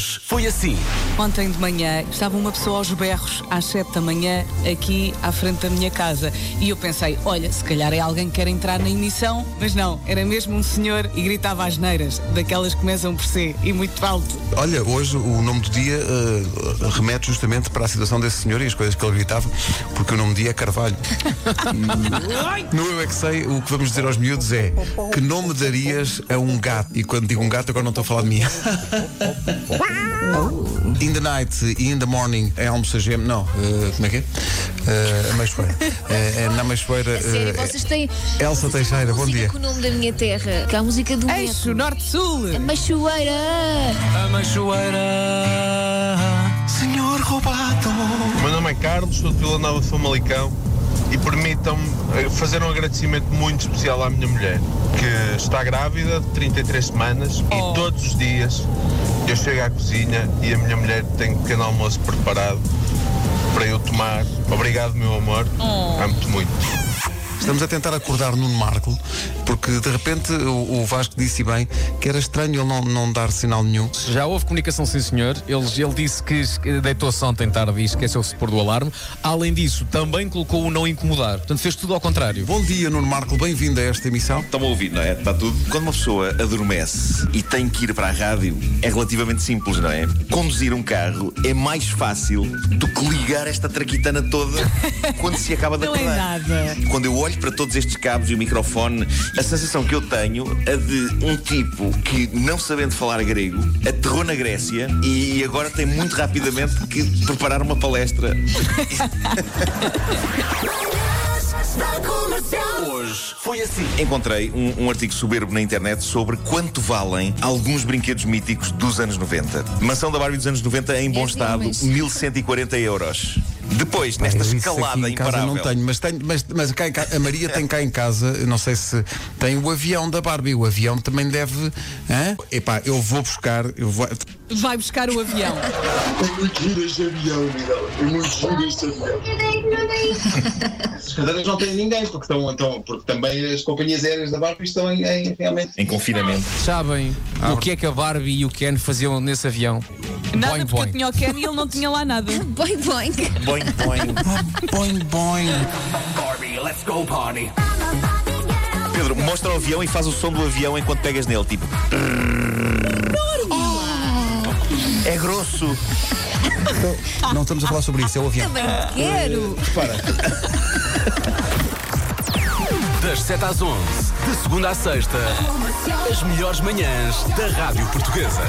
Hoje foi assim. Ontem de manhã estava uma pessoa aos berros às 7 da manhã aqui à frente da minha casa e eu pensei, olha, se calhar é alguém que quer entrar na emissão, mas não, era mesmo um senhor e gritava às neiras, daquelas que começam por C e muito alto. Olha, hoje o nome do dia eh, remete justamente para a situação desse senhor e as coisas que ele gritava, porque o nome do dia é Carvalho. no Eu é que sei, o que vamos dizer aos miúdos é que nome darias a um gato? E quando digo um gato, agora não estou a falar de mim. in the night e in the morning é almoçagem. Não, eh, como é que é? Uh, a Meixoeira. É, é na Meixoeira. A sério, eh, vocês têm. Elsa vocês Teixeira, bom dia. com o nome da minha terra, que é a música do Eixo, norte-sul. A Machoeira! A Machoeira. Senhor roubado. O meu nome é Carlos, sou de Vila Nova de Famalicão e permitam-me eh, fazer um agradecimento muito especial à minha mulher, que está grávida de 33 semanas Oh. e todos os dias eu chego à cozinha e a minha mulher tem um pequeno almoço preparado para eu tomar. Obrigado, meu amor. Amo-te muito. Estamos a tentar acordar Nuno Marco, porque de repente o, o Vasco disse bem que era estranho ele não, não dar sinal nenhum. Já houve comunicação, sim senhor. Ele, ele disse que deitou-se ontem tarde e esqueceu-se de pôr do alarme. Além disso, também colocou o não incomodar. Portanto, fez tudo ao contrário. Bom dia, Nuno Marco, bem-vindo a esta emissão. Estão a ouvir, não é? Está tudo. Quando uma pessoa adormece e tem que ir para a rádio, é relativamente simples, não é? Conduzir um carro é mais fácil do que ligar esta traquitana toda quando se acaba de Não é acordar. nada. Quando eu olho para todos estes cabos e o microfone, a sensação que eu tenho é de um tipo que, não sabendo falar grego, aterrou na Grécia e agora tem muito rapidamente que preparar uma palestra. Hoje foi assim. Encontrei um, um artigo soberbo na internet sobre quanto valem alguns brinquedos míticos dos anos 90. Mansão da Barbie dos anos 90 em bom Dez estado, milhões. 1140 euros. Depois, nesta Eu isso escalada aqui em casa imparável. não tenho, mas, tenho, mas, mas cá em ca- a Maria tem cá em casa, não sei se tem o avião da Barbie. O avião também deve. Hã? Epá, eu vou buscar. Eu vou, Vai buscar o avião. É muito giro este avião, Miguel. É muito giro este avião. As cadeiras não têm ninguém, porque, estão, então, porque também as companhias aéreas da Barbie estão em, em- realmente. Em confinamento. Sabem o que é que a Barbie e o Ken faziam nesse avião? Nada Boing, porque eu boing. tinha o Ken e ele não tinha lá nada. Boing, boing. Boing, boing. boing, boing. Barbie, let's go party. Pedro, mostra o avião e faz o som do avião enquanto pegas nele, tipo. É grosso. Não estamos a falar sobre isso, é o avião. Também te quero. Das 7 às 11, de segunda à sexta, as melhores manhãs da Rádio Portuguesa.